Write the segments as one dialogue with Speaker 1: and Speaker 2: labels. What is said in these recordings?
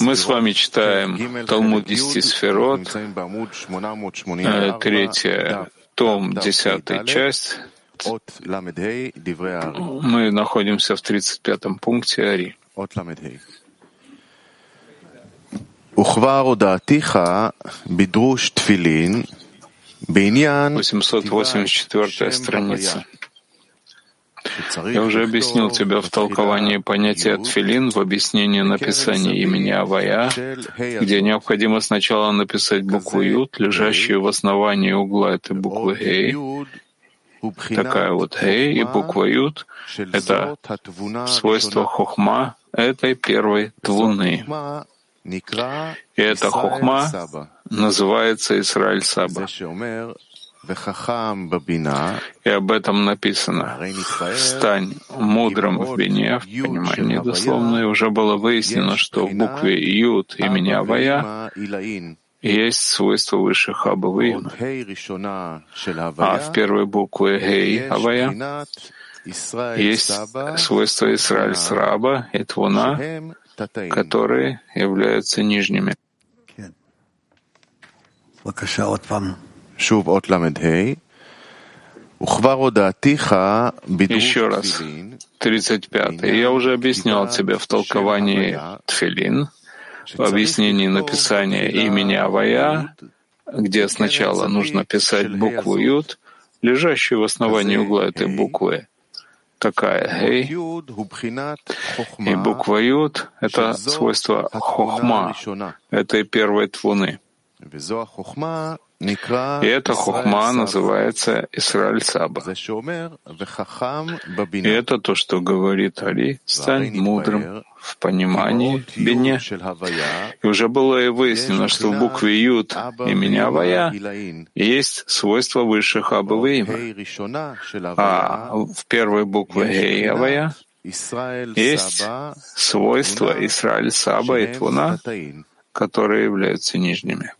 Speaker 1: Мы с вами читаем Талмуд 10 Сферот, третья, том, десятая часть. Мы находимся в 35-м пункте Ари. 884 страница. Я уже объяснил тебе в толковании понятия тфилин в объяснении написания имени Авая, где необходимо сначала написать букву Ют, лежащую в основании угла этой буквы Гей, такая вот Гей и буква Ют — это свойство хохма этой первой твуны. И эта хохма называется Исраиль Саба. И об этом написано. «Стань мудрым в бине», в понимании дословно, и уже было выяснено, что в букве «Ют» имени Авая есть свойство высших Абавы А в первой букве «Гей» Авая есть свойство Исраиль Сраба и Твуна, которые являются нижними. Еще раз, 35. Я уже объяснял тебе в толковании Тфилин, в объяснении написания имени Авая, где сначала нужно писать букву Юд, лежащую в основании угла этой буквы, такая Гей, и буква Юд — это свойство Хохма, этой первой твуны. И эта хохма называется Исраиль Саба. И это то, что говорит Али, стань мудрым в понимании Бене. И уже было и выяснено, что в букве Юд имени Авая есть свойство высших Абаваима. А в первой букве Гей Авая есть свойства Исраиль Саба и Твуна, которые являются нижними.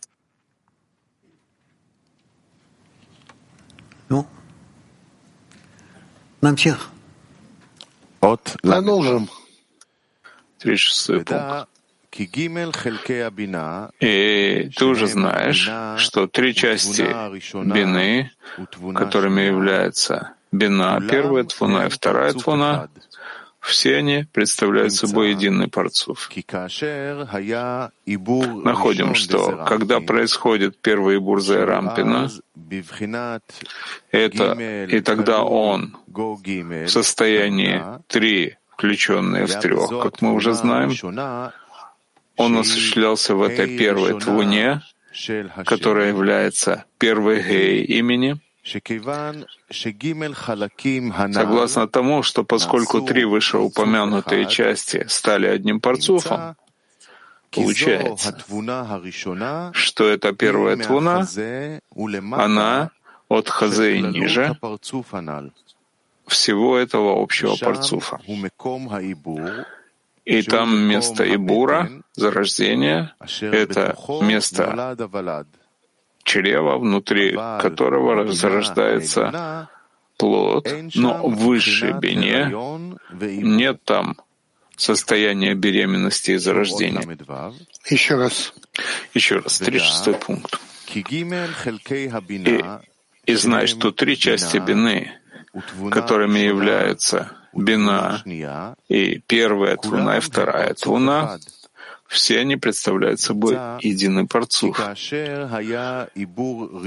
Speaker 2: Намчих.
Speaker 1: Продолжим. 36 пункт. И ты уже знаешь, что три части бины, которыми является бина, первая твуна и вторая твуна, все они представляют собой единый парцуф. Находим, что когда происходит первый бурза Рампина, это, и тогда он в состоянии три, включенные в трех, как мы уже знаем, он осуществлялся в этой первой твуне, которая является первой гей имени, Согласно тому, что поскольку три вышеупомянутые части стали одним парцуфом, получается, что эта первая твуна, она от хазе и ниже всего этого общего парцуфа. И там место Ибура, зарождения, это место чрева, внутри которого зарождается плод, но в высшей бине нет там состояния беременности и зарождения.
Speaker 2: Еще раз.
Speaker 1: Еще раз, 36 пункт. И, и знай, что три части бины, которыми являются бина и первая твуна и вторая твуна, все они представляют собой единый парцух.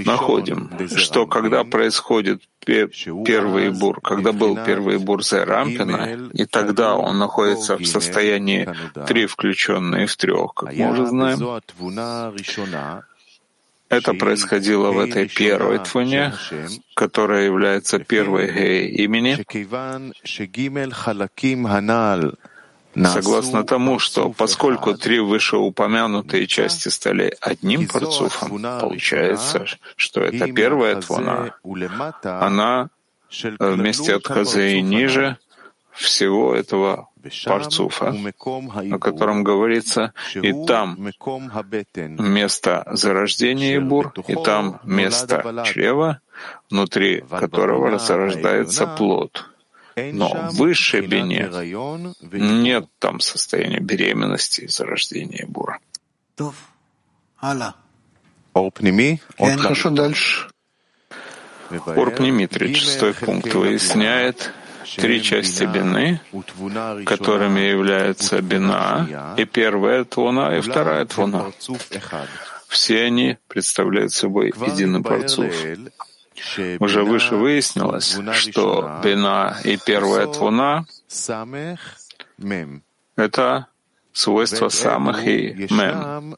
Speaker 1: Находим, что когда происходит первый бур, когда был первый бур Рампина, и тогда он находится в состоянии три включенные в трех, как мы уже знаем, это происходило в этой первой твуне, которая является первой гей имени, согласно тому, что поскольку три вышеупомянутые части стали одним парцуфом, получается, что это первая твана, она вместе от Казы и ниже всего этого парцуфа, о котором говорится, и там место зарождения Ибур, и там место чрева, внутри которого зарождается плод. Но в высшей бине нет там состояния беременности и зарождения бура.
Speaker 2: Хорошо, дальше.
Speaker 1: Урпними, 36 пункт, выясняет три части бины, которыми являются бина, и первая твуна, и вторая твуна. Все они представляют собой единый парцуф. Уже выше выяснилось, что бина и первая твуна — это свойства самых и мем.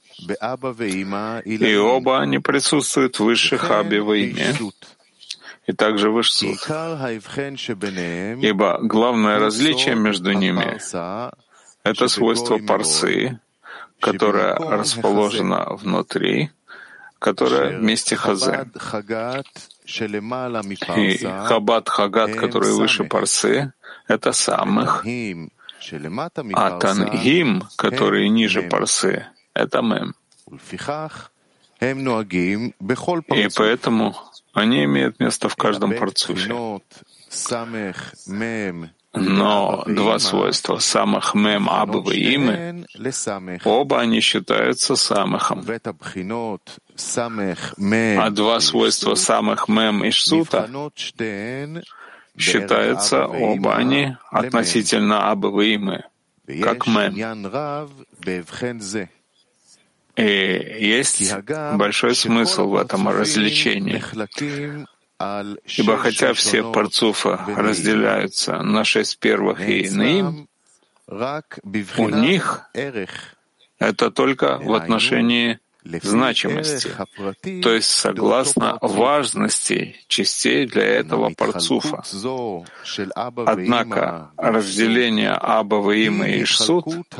Speaker 1: И оба они присутствуют в высших аби во имя и также в Ишсуд. Ибо главное различие между ними — это свойство парсы, которое расположено внутри, которое вместе хазе. И хабат хагат, который выше парсы, это самых, а тангим, который ниже парсы, это мем. И поэтому они имеют место в каждом парцуфе. Но два свойства самых мем абы и имы, оба они считаются самыхом. А два свойства самых мем и шсута считаются оба они относительно абы и имы, как мем. И есть большой смысл в этом различении. Ибо хотя все парцуфа разделяются на шесть первых и иным, у них это только в отношении значимости, то есть согласно важности частей для этого парцуфа. Однако разделение Аба, Има и Ишсут —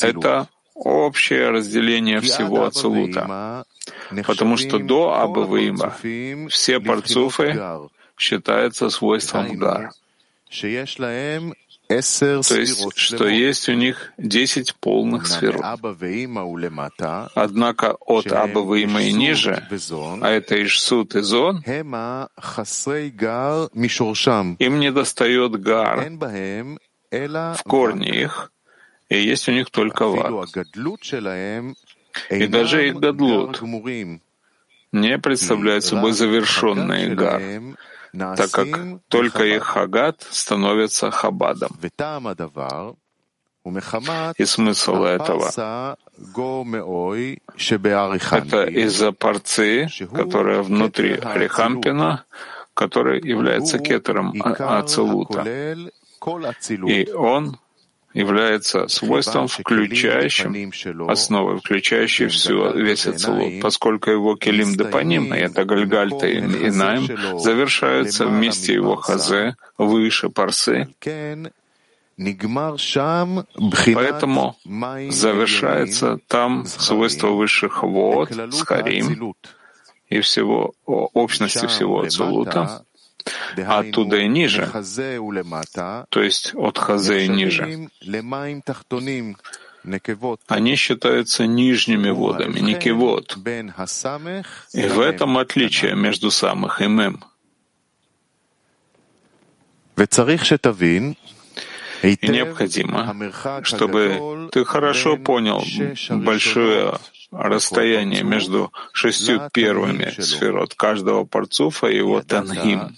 Speaker 1: это общее разделение всего Ацелута, потому что до Абаваима все парцуфы считаются свойством Гар. То есть, что есть у них десять полных сфер. Однако от Абаваима и ниже, а это Ишсут и Зон, им не достает Гар в корне их, и есть у них только ват. И даже их гадлут не представляет собой завершенный гар, так как только их хагат становится хабадом. И смысл этого — это из-за парцы, которая внутри Арихампина, который является кетером Ацелута. И он является свойством, включающим, основой, включающей всю, весь Ацелут, поскольку его келим депаним, это Гальгальта и Инаим, завершаются вместе его хазе, выше парсы, Поэтому завершается там свойство высших вод, схарим и всего общности всего Ацелута, оттуда и ниже, то есть от хазе и ниже, они считаются нижними водами, никивод. И в этом отличие между самых и мем. И необходимо, чтобы ты хорошо понял большое расстояние между шестью первыми сферот каждого парцуфа и его тангим.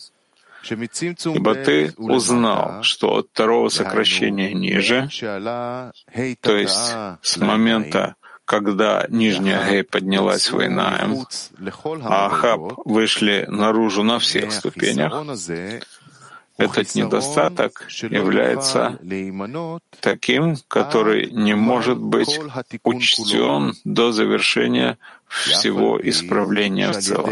Speaker 1: Ибо ты узнал, что от второго сокращения ниже, то есть с момента, когда нижняя Гей поднялась в Инаем, а Ахаб вышли наружу на всех ступенях, этот недостаток является таким, который не может быть учтен до завершения всего исправления в целом.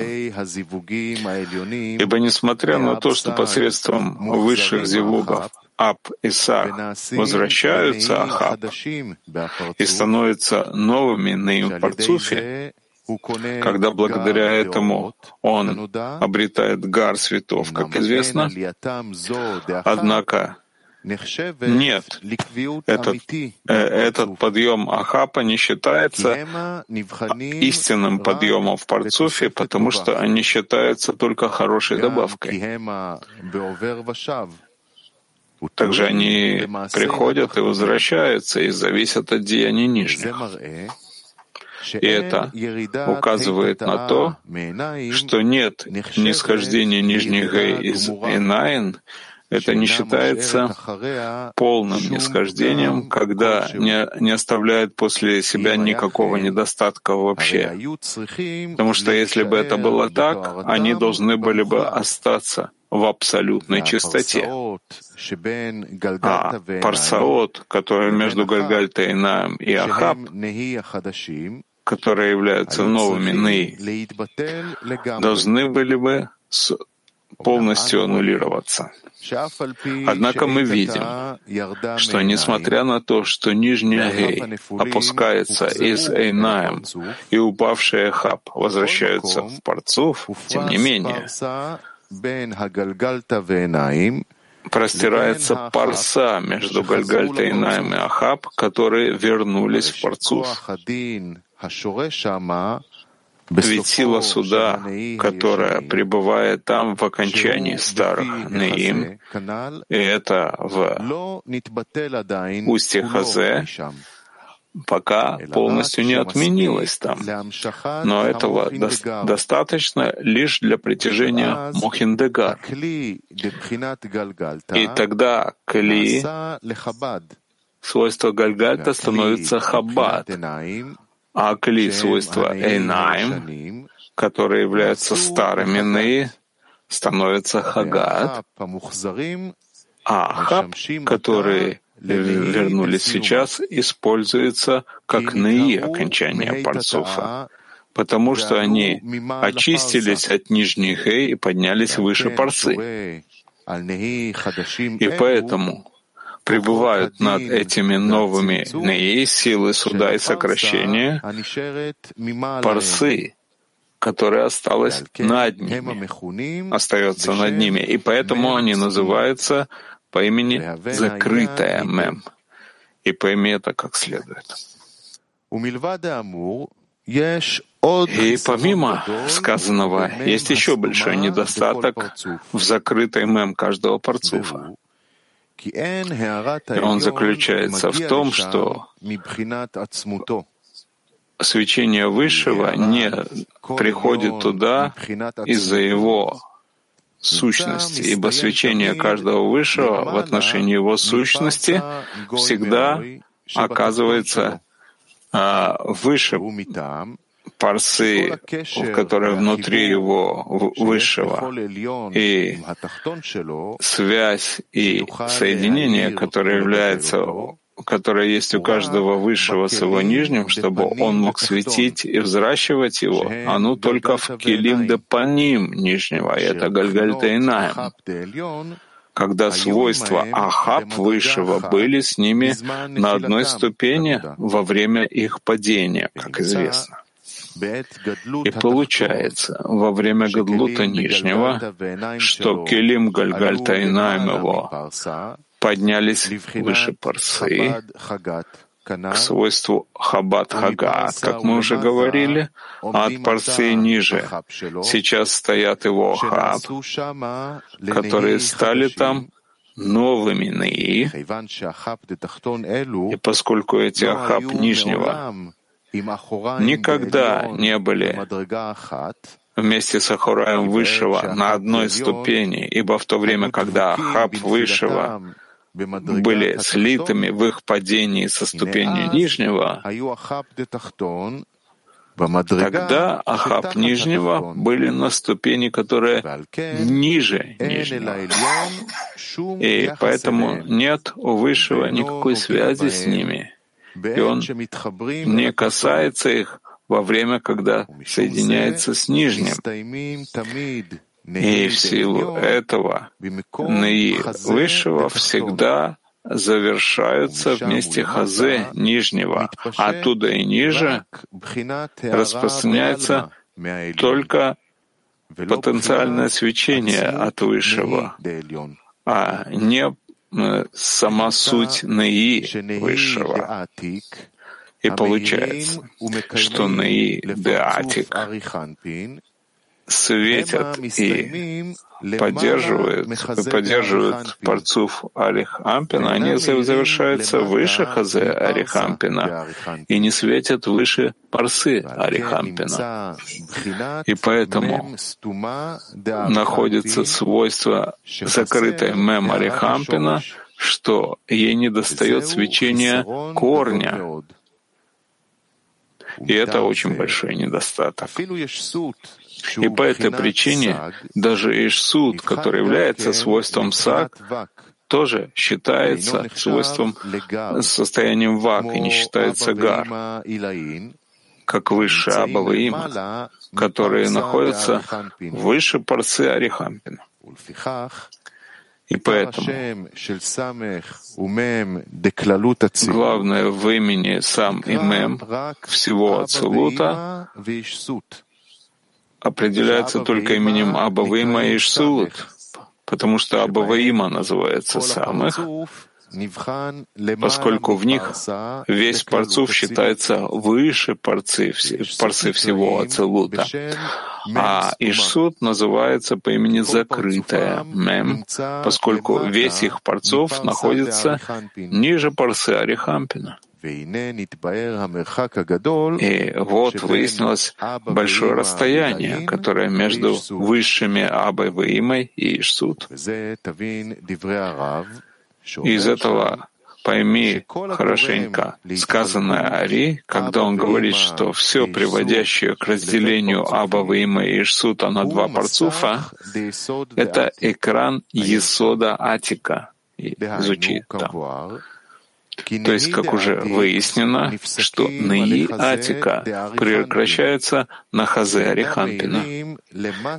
Speaker 1: Ибо несмотря на то, что посредством высших зивугов Аб и Сар возвращаются Ахаб и становятся новыми на им парцуфе, когда благодаря этому он обретает гар светов, как известно. Однако Нет, этот, э, этот подъем Ахапа не считается истинным подъемом в Парцуфе, потому что они считаются только хорошей добавкой. Также они приходят и возвращаются и зависят от деяний нижних. И это указывает на то, что нет нисхождения нижних гей из Инаин, это не считается полным нисхождением, когда не, не оставляет после себя никакого недостатка вообще. Потому что если бы это было так, они должны были бы остаться в абсолютной чистоте. А парсаот, который между Гальгальтейнаем и Ахаб, которые являются новыми Ны, должны были бы полностью аннулироваться. Однако мы видим, что несмотря на то, что нижний Гей опускается из Эйнаем и упавший Эхаб возвращаются в Парцуф, тем не менее, простирается парса между Гальгальтейнаем и Ахаб, которые вернулись в Парцуф. Ведь сила суда, которая пребывает там в окончании старых Неим, и это в устье Хазе, пока полностью не отменилась там. Но этого до- достаточно лишь для притяжения Мохиндегар. И тогда Кли, свойство Гальгальта становится Хаббат, а Кли свойства Эйнаим, которые являются старыми Ны, становятся Хагат, а Хаб, которые вернулись сейчас, используется как Ны окончание Парцуфа, потому что они очистились от нижних Хей и поднялись выше Парцы. И поэтому пребывают над этими новыми неи силы суда и сокращения парсы, которая осталась над ними, остается над ними, и поэтому они называются по имени «закрытая мем». И пойми это как следует. И помимо сказанного, есть еще большой недостаток в закрытой мем каждого парцуфа. И он заключается в том, что свечение Высшего не приходит туда из-за его сущности, ибо свечение каждого Высшего в отношении его сущности всегда оказывается а, выше парсы, которые внутри его высшего, и связь и соединение, которое является которое есть у каждого высшего с его нижним, чтобы он мог светить и взращивать его, оно только в килим депаним нижнего, и это гальгальтейнаем когда свойства Ахаб Высшего были с ними на одной ступени во время их падения, как известно. И получается, во время Гадлута Нижнего, что Келим Гальгальта и его поднялись выше Парсы, к свойству Хабат Хагат, как мы уже говорили, а от Парсы ниже. Сейчас стоят его Хаб, которые стали там новыми Наи, и поскольку эти Ахаб нижнего никогда не были вместе с Ахураем Высшего на одной ступени, ибо в то время, когда Ахаб Высшего были слитыми в их падении со ступени Нижнего, Тогда Ахаб Нижнего были на ступени, которая ниже Нижнего. И поэтому нет у Высшего никакой связи с ними и он не касается их во время, когда соединяется с нижним. И в силу этого Наи Высшего всегда завершаются вместе Хазе нижнего. Оттуда и ниже распространяется только потенциальное свечение от Высшего, а не сама суть Наи Высшего. И получается, что Наи Деатик светят и поддерживают, поддерживают парцуф Арих Ампина, они завершаются выше Хазе Арих Ампина и не светят выше парсы Арих Ампина. И поэтому находится свойство закрытой мем Арих Ампина, что ей не достает свечения корня. И это очень большой недостаток. И по этой причине даже Ишсуд, который является свойством сак, тоже считается свойством, состоянием вак и не считается гар, как высшие Абава Има, которые находятся выше парсы Арихампина. И поэтому главное в имени сам и мем всего Ацелута определяется только именем Абаваима и Ишсулут, потому что Абаваима называется самых, поскольку в них весь парцув считается выше парцы, парцы всего Ацелута. А Ишсут называется по имени закрытая Мем, поскольку весь их парцов находится ниже парсы Арихампина. И вот выяснилось большое расстояние, которое между высшими Абой Ваимой и Ишсут. Из этого пойми хорошенько сказанное Ари, когда он говорит, что все приводящее к разделению Аба Ваима и Ишсута на два парцуфа, это экран Есода Атика. Звучит там. То есть, как уже выяснено, что Наи Атика прекращается на Хазе Арихампина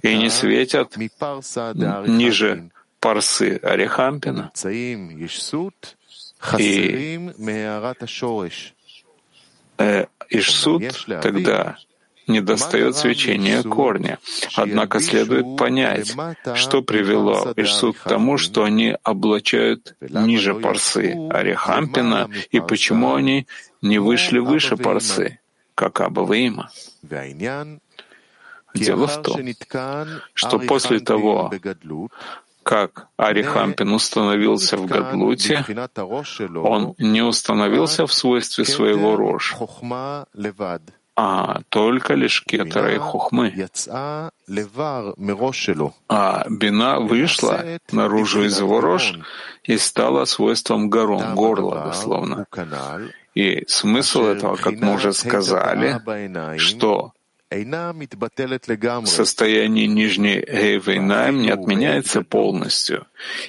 Speaker 1: и не светят ниже парсы Арихампина. И э, Ишсуд тогда не достает свечения корня. Однако следует понять, что привело Ишсуд к тому, что они облачают ниже парсы Арихампина, и почему они не вышли выше парсы, как Абаваима. Дело в том, что после того, как Арихампин установился в Гадлуте, он не установился в свойстве своего рожь, а только лишь кетера и хухмы. А бина вышла наружу из его рож и стала свойством горон, горла дословно. И смысл этого, как мы уже сказали, что состояние нижней Эйвейнаем не отменяется полностью.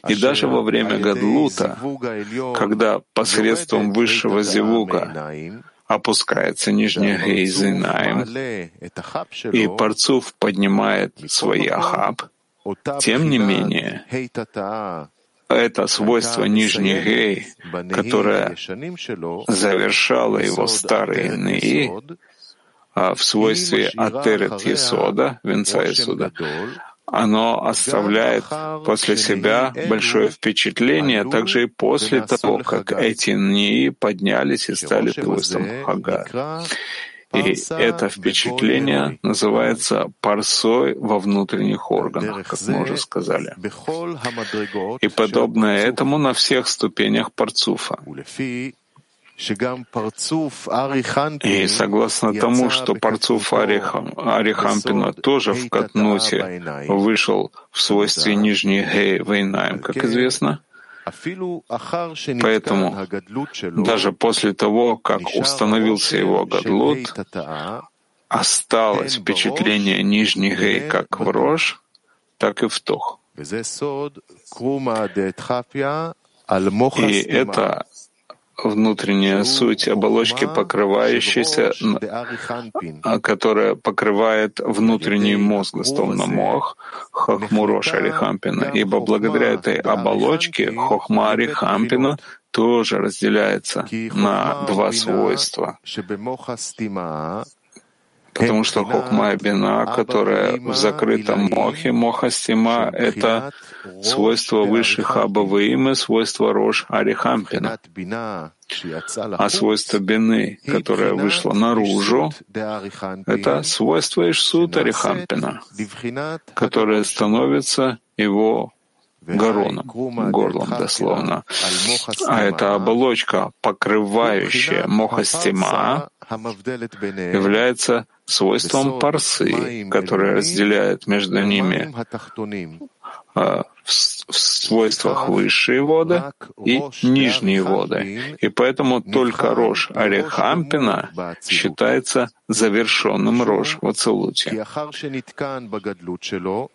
Speaker 1: И даже во время Гадлута, когда посредством высшего зивуга опускается нижняя Гейзинаем, и Парцув поднимает свой ахаб, тем не менее, это свойство нижней гей, которое завершало его старые ныи, а в свойстве атерет Есода, венца Есода, оно оставляет после себя большое впечатление, также и после того, как эти НИИ поднялись и стали свойством Хага. И это впечатление называется парсой во внутренних органах, как мы уже сказали. И подобное этому на всех ступенях парцуфа. И согласно тому, что Парцуф Арихампина тоже в Катнуте вышел в свойстве нижней Гей Вейнаем, как известно, Поэтому даже после того, как установился его Гадлут, осталось впечатление нижней Гей как в Рож, так и в Тох. И это внутренняя суть оболочки, покрывающейся, а, которая покрывает внутренний мозг, словно мох, хохмуро шарихампина. Ибо благодаря этой оболочке хохма арихампина тоже разделяется на два свойства. Потому что хохма и бина, которая в закрытом мохе, моха стима, это свойство высших абаваимы, свойство рож арихампина. А свойство бины, которое вышло наружу, это свойство Ишсута Арихампина, которое становится его гороном, горлом дословно. А эта оболочка, покрывающая мохастима, является свойством парсы, которое разделяет между ними в свойствах высшие воды и нижние воды. И поэтому только рожь Арехампина считается завершенным рожь в Ацелуте.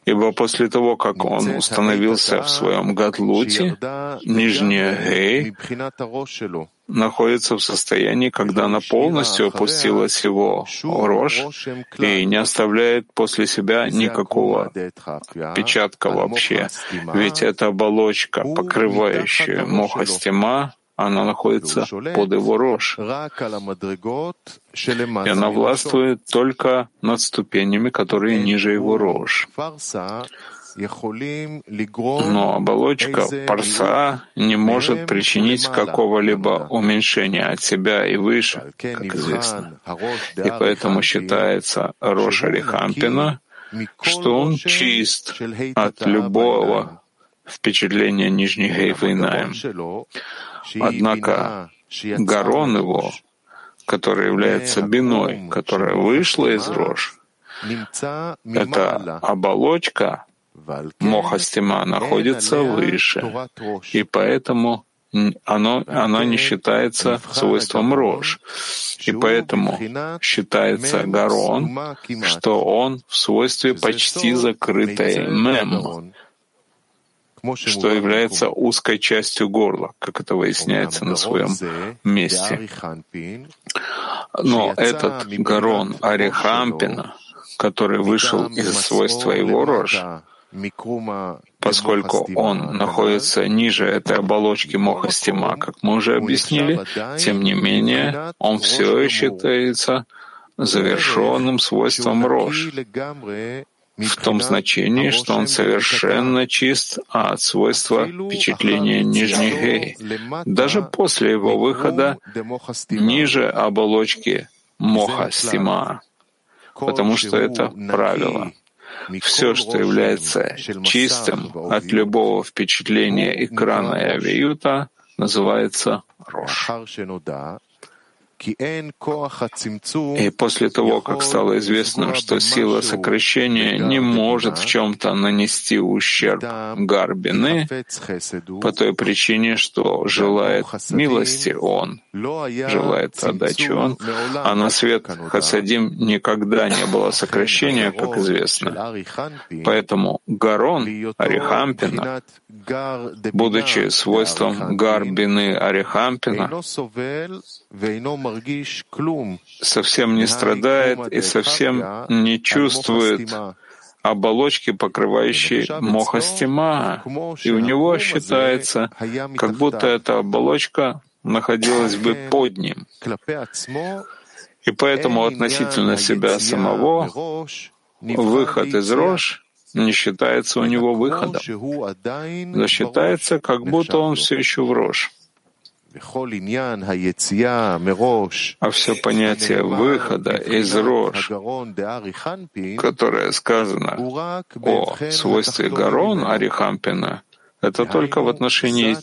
Speaker 1: Ибо после того, как он установился в своем Гадлуте, нижняя Гей находится в состоянии, когда она полностью опустилась его рожь и не оставляет после себя никакого печатка вообще. Ведь эта оболочка, покрывающая мохастима, она находится под его рожь. И она властвует только над ступенями, которые ниже его рожь. Но оболочка парса не может причинить какого-либо уменьшения от себя и выше, как известно. И поэтому считается Роша Рихампина, что он чист от любого впечатления нижней Гейфа Однако Гарон его, который является биной, которая вышла из рож, эта оболочка Мохастима находится выше, и поэтому оно, оно не считается свойством рож. И поэтому считается Гарон, что он в свойстве почти закрытой мем, что является узкой частью горла, как это выясняется на своем месте. Но этот Гарон Арихампина, который вышел из свойства его рожа, поскольку он находится ниже этой оболочки Мохастима, как мы уже объяснили, тем не менее он все считается завершенным свойством рож, в том значении, что он совершенно чист от свойства впечатления нижней гей, даже после его выхода ниже оболочки моха стима, потому что это правило. Все, что является чистым от любого впечатления экрана и авиюта, называется рожь. И после того, как стало известно, что сила сокращения не может в чем-то нанести ущерб Гарбины, по той причине, что желает милости он, желает отдачи он, а на свет Хасадим никогда не было сокращения, как известно. Поэтому Гарон Арихампина, будучи свойством Гарбины Арихампина, совсем не страдает и совсем не чувствует оболочки, покрывающей мохастима, и у него считается, как будто эта оболочка находилась бы под ним. И поэтому относительно себя самого выход из рож не считается у него выходом, но считается, как будто он все еще в рожь. А все понятие выхода из рож, которое сказано о свойстве Гарон Арихампина, это только в отношении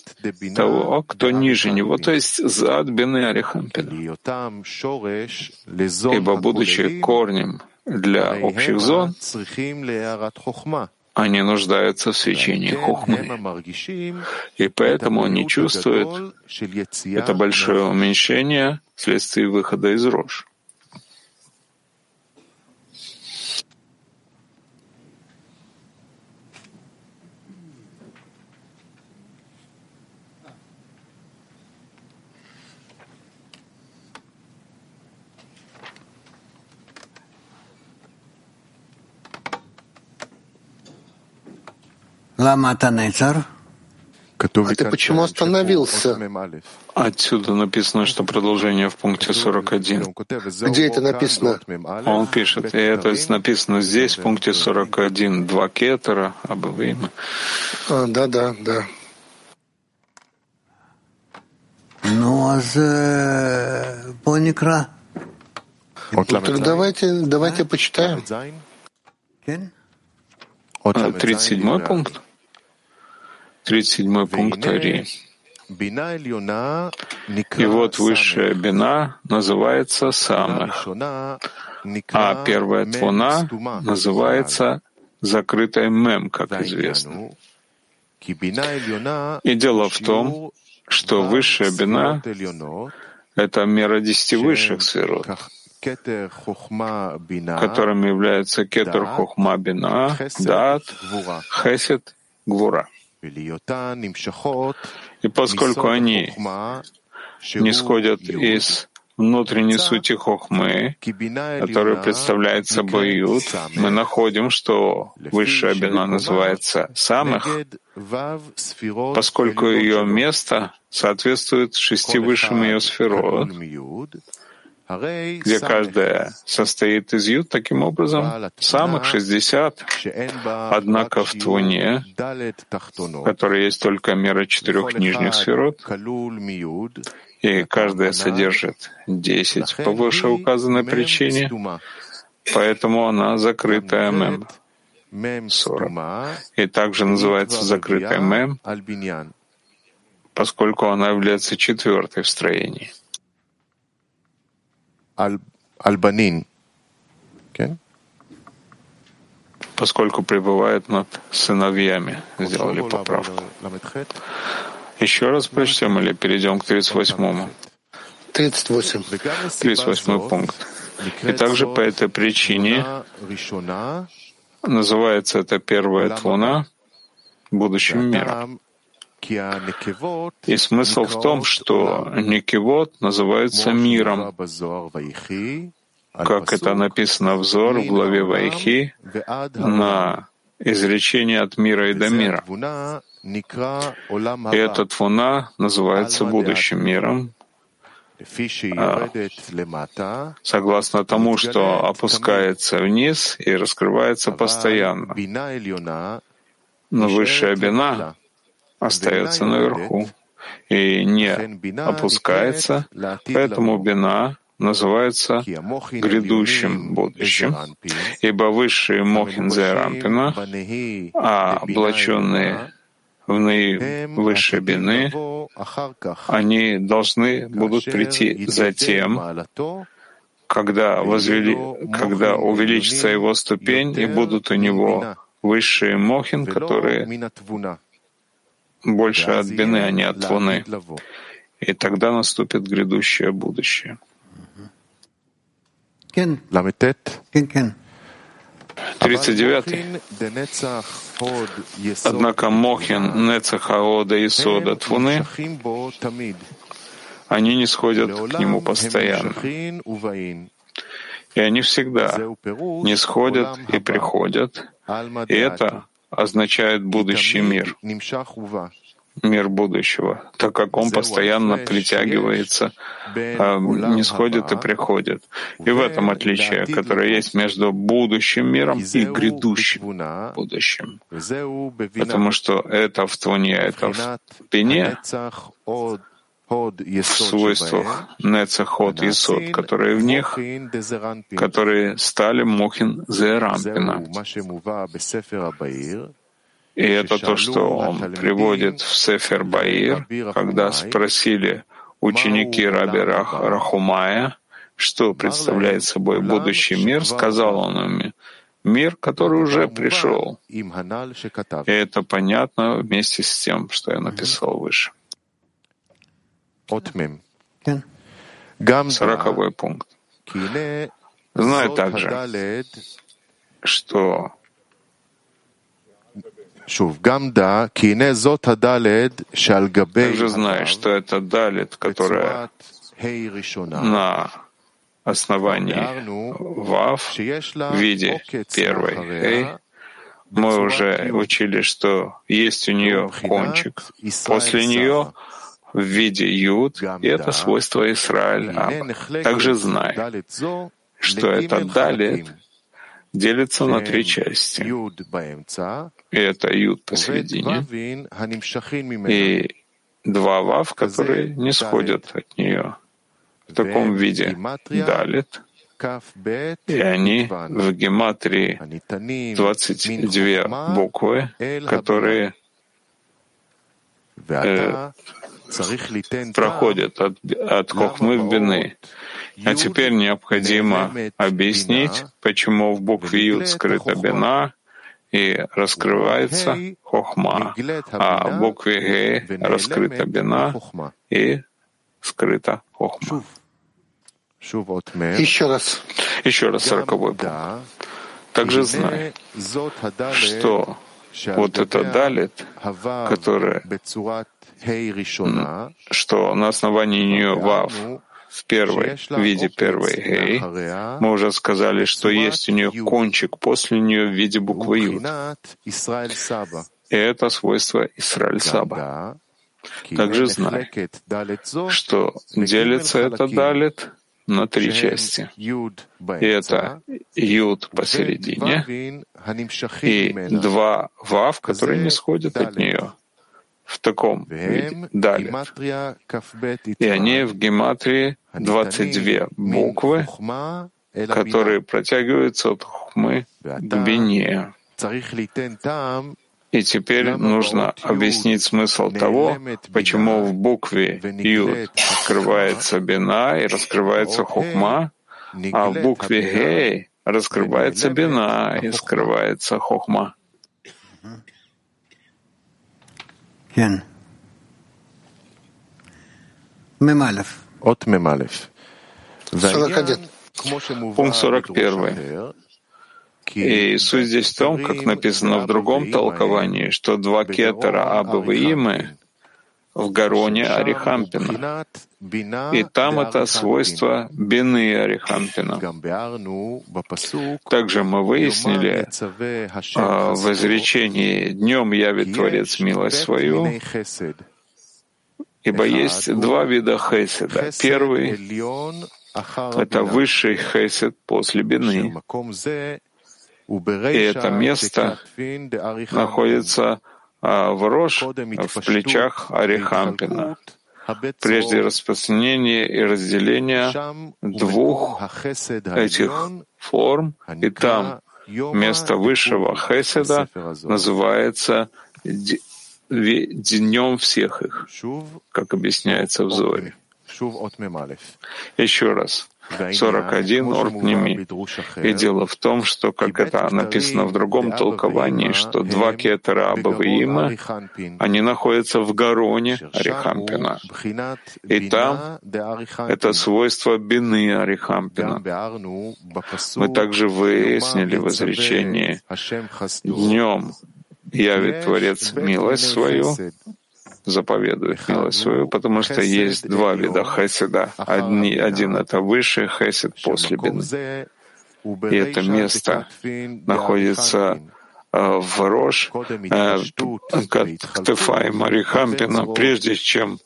Speaker 1: того, кто ниже него, то есть зад Бены Арихампина. Ибо, будучи корнем для общих зон, они нуждаются в свечении хухмы. И поэтому они чувствуют это большое уменьшение вследствие выхода из рож.
Speaker 2: А ты почему остановился?
Speaker 1: Отсюда написано, что продолжение в пункте 41.
Speaker 2: Где это написано?
Speaker 1: Он пишет, и это написано здесь, в пункте 41, два кетера, абавима.
Speaker 2: А, да, да, да.
Speaker 3: Ну, а поникра?
Speaker 2: Ну, так давайте, давайте почитаем.
Speaker 1: 37 пункт. 37 пункт Ари. И вот высшая бина называется самых, а первая твуна называется закрытая мем, как известно. И дело в том, что высшая бина — это мера десяти высших сферот, которыми являются кетер хохма бина, дат, хесед, гвура. И поскольку они не сходят из внутренней сути хохмы, которая представляет собой ют, мы находим, что высшая бина называется самых, поскольку ее место соответствует шести высшим ее сферот, где каждая состоит из ют, таким образом, самых 60, однако в Твуне, в которой есть только мера четырех нижних сферот, и каждая содержит 10 по вышеуказанной причине, поэтому она закрытая мем. 40. И также называется закрытая мем, поскольку она является четвертой в строении.
Speaker 4: Альбанин.
Speaker 1: Поскольку пребывает над сыновьями, сделали поправку. Еще раз прочтем или перейдем к 38-му?
Speaker 2: 38.
Speaker 1: 38 пункт. И также по этой причине называется это первая твуна будущим миром. И смысл в том, что Никивот называется миром, как это написано в Зор в главе Вайхи, на изречение от мира и до мира. И эта твуна называется будущим миром, а, согласно тому, что опускается вниз и раскрывается постоянно. Но высшая бина остается наверху и не опускается, поэтому бина называется грядущим будущим, ибо высшие Мохин Зерампина, а облаченные в наивысшей бины, они должны будут прийти затем, когда, возвели, когда увеличится его ступень, и будут у него высшие мохин, которые больше от бины, а не от твуны. И тогда наступит грядущее будущее. 39. Однако Мохин, Нецахаода и Сода Твуны, они не сходят к нему постоянно. И они всегда не сходят и приходят. И это означает будущий мир, мир будущего, так как он постоянно притягивается, а не сходит и приходит. И в этом отличие, которое есть между будущим миром и грядущим будущим. Потому что это в Твуне, это в Пене, в свойствах Нецахот и Сот, которые в них, которые стали Мохин Зерампина. И это то, что он приводит в Сефер Баир, когда спросили ученики Раби Рахумая, что представляет собой будущий мир, сказал он им, мир, который уже пришел. И это понятно вместе с тем, что я написал выше. Сороковой пункт. Знай также, что также знаешь, что это далит, которая на основании вав в виде первой хей, Мы уже учили, что есть у нее кончик. После нее в виде Юд, и это свойство Израиль. Аба. Также знай, что это Далит делится на три части. И это Юд посередине, и два Вав, которые не сходят от нее. В таком виде Далит, и они в гематрии 22 буквы, которые э, проходят от, от хохмы в бины. А теперь необходимо объяснить, почему в букве Юд скрыта бина и раскрывается хохма, а в букве Г раскрыта бина и скрыта хохма.
Speaker 2: Еще раз.
Speaker 1: Еще раз сороковой пункт. Также знай, что вот это далит, которое, что на основании нее вав в первой виде первой гей, мы уже сказали, что есть у нее кончик после нее в виде буквы Юд. И это свойство Исраиль Саба. Также знай, что делится это далит на три части. И это Юд посередине. И два Вав, которые не сходят от нее в таком виде. Далее. И они в гематрии 22 буквы, которые протягиваются от хухмы к бине. И теперь нужно объяснить смысл того, почему в букве Юд открывается бина и раскрывается хухма, а в букве Гей раскрывается бина и скрывается хухма.
Speaker 4: От Мемалев.
Speaker 1: Пункт 41. И суть здесь в том, как написано в другом толковании, что два кетера Абаваимы в Гароне Арихампина. И там это свойство бины Арихампина. Также мы выяснили а, в изречении «Днем явит Творец милость свою», ибо есть два вида хеседа. Первый — это высший хесед после бины, и это место находится а, в рож в плечах Арихампина, прежде распространения и разделения двух этих форм, и там место высшего хеседа называется днем всех их, как объясняется в Зоре. Еще раз. 41 Орпними. И дело в том, что, как это написано в другом толковании, что два кетера Абавиима, они находятся в Гароне Арихампина. И там это свойство бины Арихампина. Мы также выяснили в изречении «Днем явит Творец милость свою, заповедует милость свою, потому что есть два вида хеседа. Одни, один — это высший хесед после бины. И это место находится э, в Рош, э, Ктефай Марихампина, прежде чем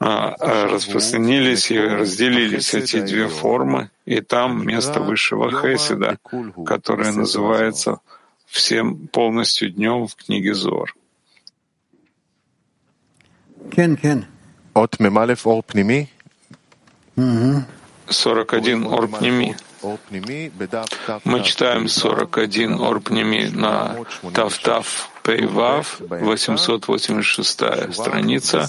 Speaker 1: э, распространились и разделились эти две формы, и там место высшего хеседа, которое называется всем полностью днем в книге Зор.
Speaker 4: От Мемалев Ор Пними?
Speaker 1: 41 Орпними. Мы читаем 41 Орпними на Тавтав Пейвав, 886 страница,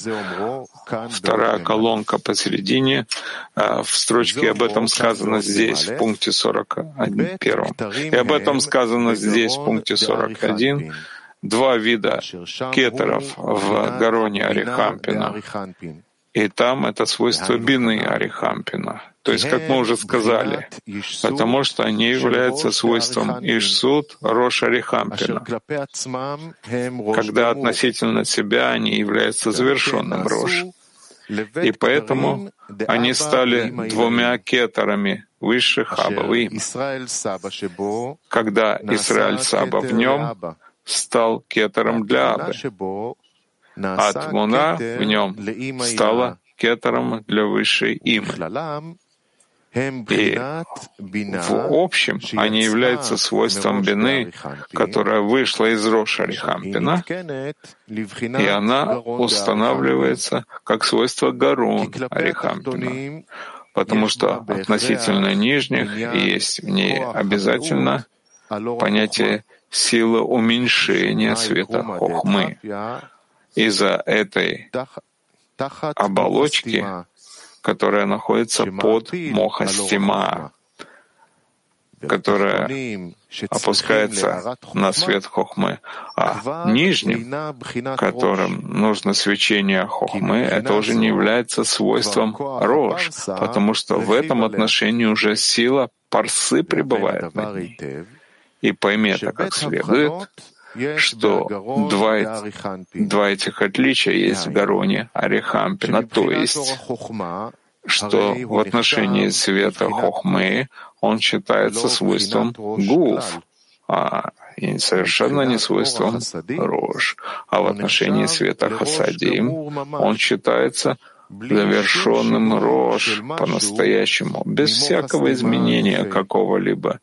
Speaker 1: вторая колонка посередине. А в строчке об этом сказано здесь, в пункте 41. И об этом сказано здесь, в пункте 41 два вида кетеров в Гароне Арихампина. И там это свойство бины Арихампина. То есть, как мы уже сказали, потому что они являются свойством Ишсуд Рош Арихампина, когда относительно себя они являются завершенным Рош. И поэтому они стали двумя кетерами выше Хаба им. Когда Израиль Саба в нем стал кетером для Абы, а Твуна в нем стала кетером для высшей им. И в общем они являются свойством бины, которая вышла из Роша Рихампина, и она устанавливается как свойство Гарун Арихампина, потому что относительно нижних есть в ней обязательно понятие силы уменьшения света Хохмы. Из-за этой оболочки которая находится под мохастима, которая опускается на свет хохмы. А нижним, которым нужно свечение хохмы, это уже не является свойством рож, потому что в этом отношении уже сила парсы пребывает над ней. И пойми это как следует, что два, два этих отличия есть в Гароне Арихампина, то есть что в отношении света Хохмы он считается свойством гуф, а и совершенно не свойством рож. А в отношении света Хасадим он считается завершенным рож по-настоящему, без всякого изменения какого-либо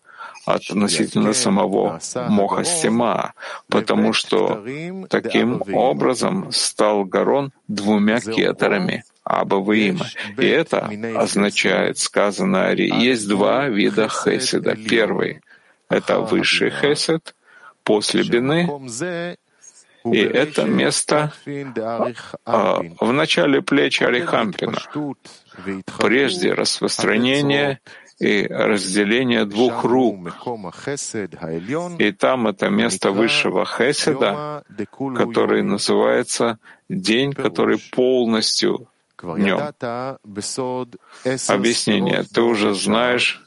Speaker 1: относительно самого Мохастима, потому что таким образом стал Гарон двумя кетерами Абаваима. И это означает, сказано Ари, есть два вида хеседа. Первый — это высший хесед после бины, и это место а, в начале плеч Арихампина, прежде распространения и разделение двух рук. И там это место высшего хеседа, который называется день, который полностью в нем. Объяснение. Ты уже знаешь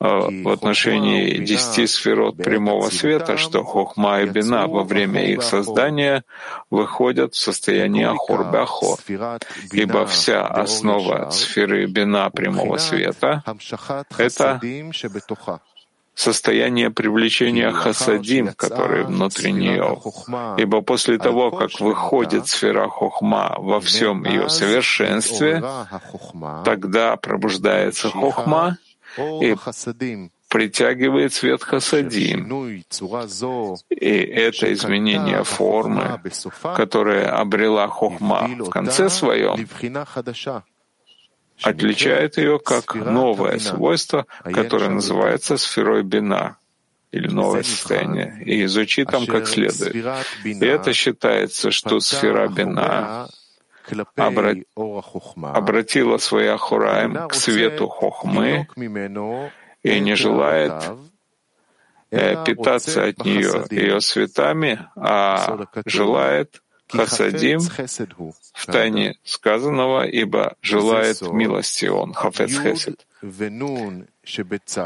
Speaker 1: в отношении десяти сферот прямого света, что Хохма и Бина во время их создания выходят в состояние Ахор-Бахор, ибо вся основа сферы Бина прямого света — это состояние привлечения хасадим, который внутри нее. Ибо после того, как выходит сфера хохма во всем ее совершенстве, тогда пробуждается хохма, и притягивает свет хасадим. И это изменение формы, которое обрела хохма в конце своем, отличает ее как новое свойство, которое называется сферой бина или новое состояние, и изучи там как следует. И это считается, что сфера бина обратила свои ахураем к свету хохмы и не желает э, питаться от нее ее светами, а желает хасадим в тайне сказанного, ибо желает милости он, хафец хесед.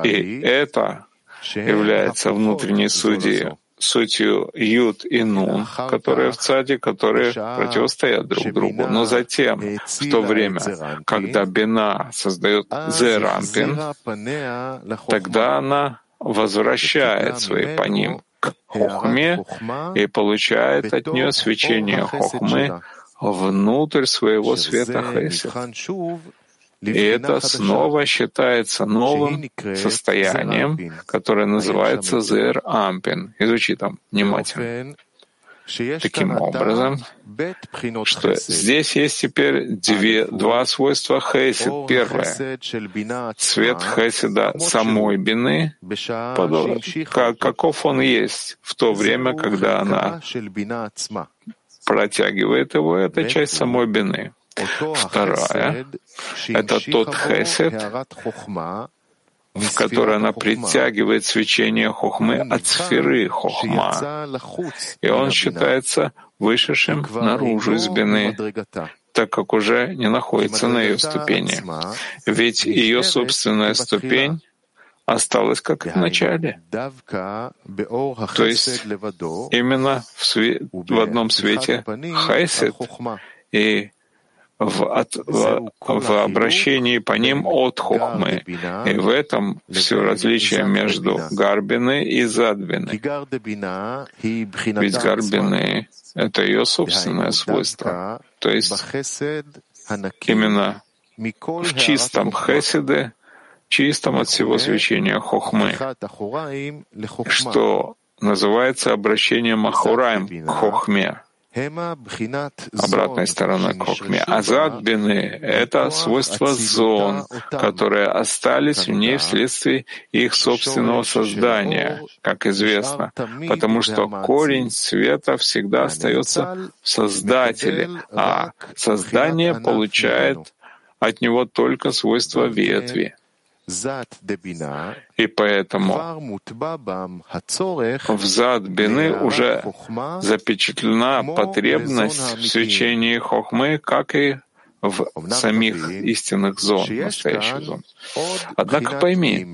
Speaker 1: И это является внутренней судьей сутью Юд и Нун, которые в цаде, которые противостоят друг другу. Но затем, в то время, когда Бина создает Зерампин, тогда она возвращает свои по ним к Хохме и получает от нее свечение Хохмы внутрь своего света Хесед. И это снова считается новым состоянием, которое называется Зер Ампин. Изучи там внимательно. Таким образом, что здесь есть теперь две, два свойства хесед. Первое — цвет хеседа самой бины, как, каков он есть в то время, когда она протягивает его, это часть самой бины. Вторая — это тот хесед, в который она притягивает свечение хохмы от сферы хохма, и он считается вышедшим наружу из бины, так как уже не находится на ее ступени. Ведь ее собственная ступень осталась как в начале. То есть именно в, све- в одном свете хайсет и в, от, в, в обращении по ним от хухмы. И в этом все различие между гарбины и задбины. Ведь гарбины — это ее собственное свойство. То есть именно в чистом хеседе, чистом от всего свечения хохмы, что называется обращением Ахураем к хохме обратной стороной Кохме. Азадбины — это свойства зон, которые остались в ней вследствие их собственного создания, как известно, потому что корень света всегда остается в Создателе, а создание получает от него только свойства ветви. И поэтому в зад бины уже запечатлена потребность в свечении хохмы, как и в самих истинных зон, настоящих зон. Однако пойми,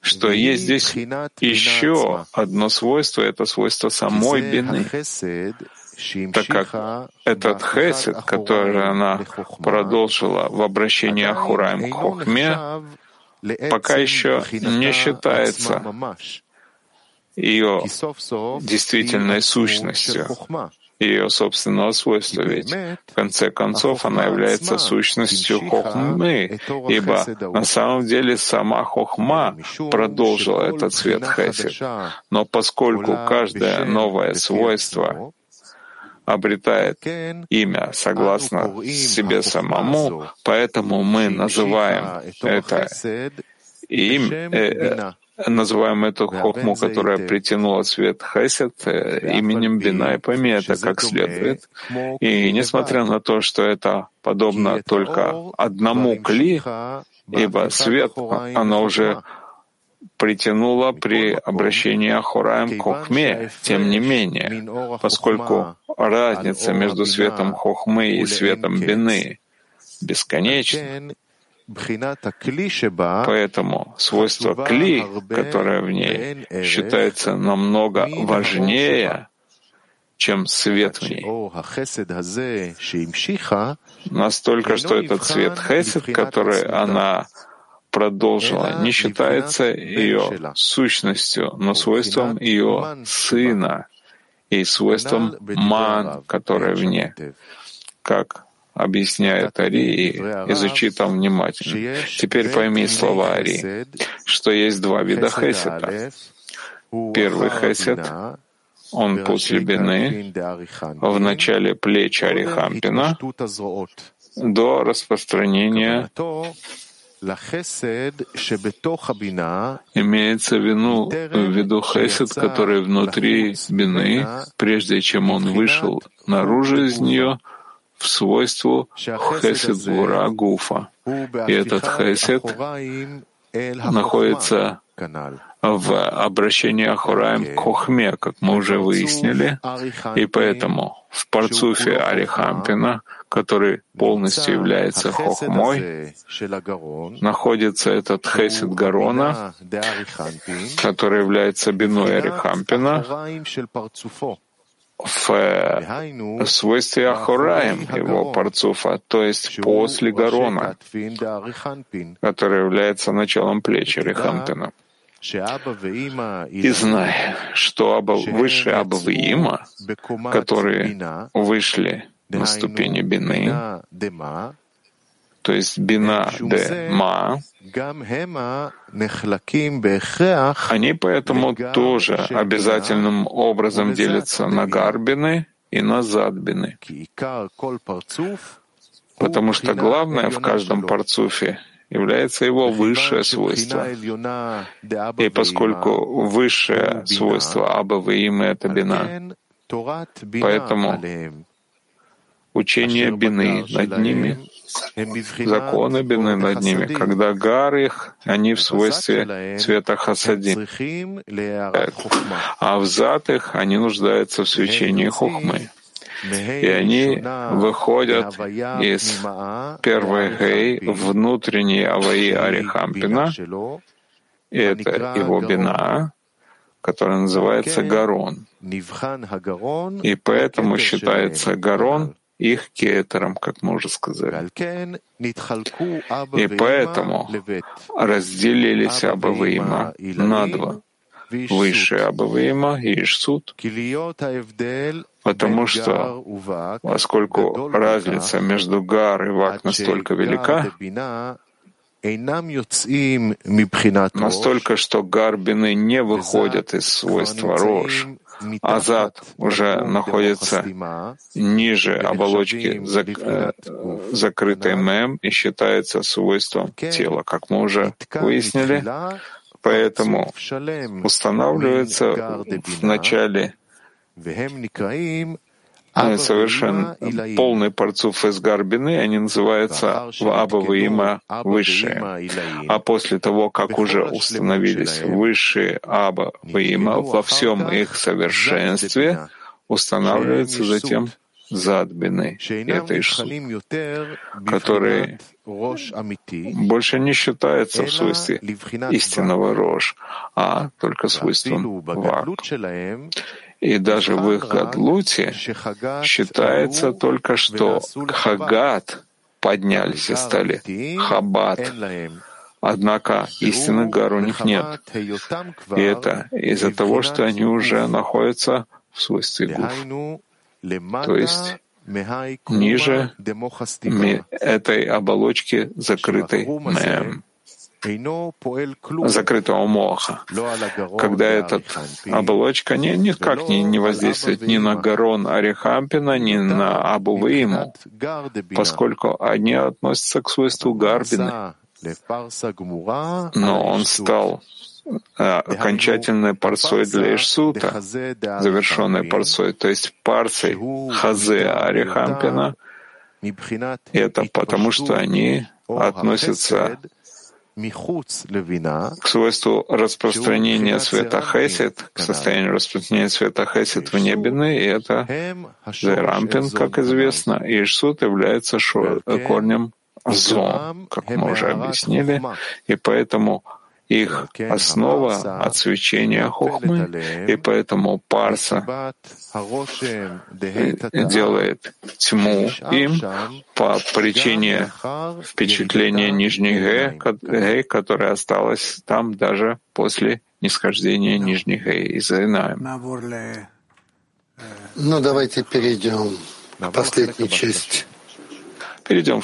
Speaker 1: что есть здесь еще одно свойство, это свойство самой бины, так как этот хесед, который она продолжила в обращении Ахураем к Хохме, пока еще не считается ее действительной сущностью, ее собственного свойства, ведь в конце концов она является сущностью хохмы, ибо на самом деле сама хохма продолжила этот свет хесед. Но поскольку каждое новое свойство обретает имя согласно себе самому, поэтому мы называем это имя, э, называем эту хохму, которая притянула свет Хесед, э, именем Бина и пойми это как следует. И несмотря на то, что это подобно только одному кли, ибо свет, оно уже притянуло при обращении Ахураем к Хохме. Тем не менее, поскольку разница между светом Хохмы и светом Бины бесконечна, Поэтому свойство кли, которое в ней, считается намного важнее, чем свет в ней. Настолько, что этот свет хесед, который она продолжила, не считается ее сущностью, но свойством ее сына и свойством ман, которое в ней, как объясняет Ари, и изучи там внимательно. Теперь пойми слова Ари, что есть два вида хесета. Первый хесед, он после бины, в начале плеч Арихампина, до распространения Имеется вину, в виду хесед, который внутри бины, прежде чем он вышел наружу из нее, в свойству хесед гура гуфа. И этот хесед находится в обращении Ахураем к Хохме, как мы уже выяснили, и поэтому в парцуфе Арихампина, который полностью является Хохмой, находится этот Хесед Гарона, который является биной Арихампина, в свойстве Ахураем его парцуфа, то есть после Гарона, который является началом плеч Арихампина. И знай, что Аба, высшие Аба Има, которые вышли на ступени Бины, то есть Бина де Ма, они поэтому тоже обязательным образом делятся на Гарбины и на Задбины. Потому что главное в каждом парцуфе является его высшее свойство. И поскольку высшее свойство Аба Ваимы — это бина, поэтому учение бины над ними, законы бины над ними, когда гар их, они в свойстве цвета хасади, а в зад их они нуждаются в свечении хухмы. И они выходят из первой гей внутренней аваи Арихампина, и это его бина, которая называется Гарон. И поэтому считается Гарон их кетером, как мы уже сказали. И поэтому разделились Абаваима на два. Высшие Абаваима и Ишсуд, потому что, поскольку разница между Гар и Вак настолько велика, настолько, что гарбины не выходят из свойства рож, Азад уже находится ниже оболочки зак, э, закрытой мем и считается свойством тела, как мы уже выяснили. Поэтому устанавливается в начале совершенно. полный парцуф из Гарбины, они называются Аба высшие. А после того, как уже установились высшие Аба во всем их совершенстве, устанавливается затем Задбины. Это Ишсуд, которые больше не считается в свойстве истинного рож, а только свойством вак. И даже в их гадлуте считается только, что хагат поднялись и стали хабат. Однако истинных гор у них нет. И это из-за того, что они уже находятся в свойстве гуф. То есть ниже этой оболочки закрытой мэм закрытого моха, когда эта оболочка не, никак не, не воздействует ни на Гарон Арихампина, ни на Абувейму, поскольку они относятся к свойству Гарбины. Но он стал э, окончательной парсой для Ишсута, завершенной парсой, то есть парсой Хазе Арихампина, это потому, что они относятся к свойству распространения света Хесед, к состоянию распространения света Хесед в небе, и это Зерампин, как известно, и Ишсут является корнем зон, как мы уже объяснили, и поэтому их основа от свечения хохмы, и поэтому парса делает тьму им по причине впечатления нижней гэ, которое осталось там даже после нисхождения нижней гэ из Инаем.
Speaker 2: Ну, давайте перейдем к последней части.
Speaker 1: Перейдем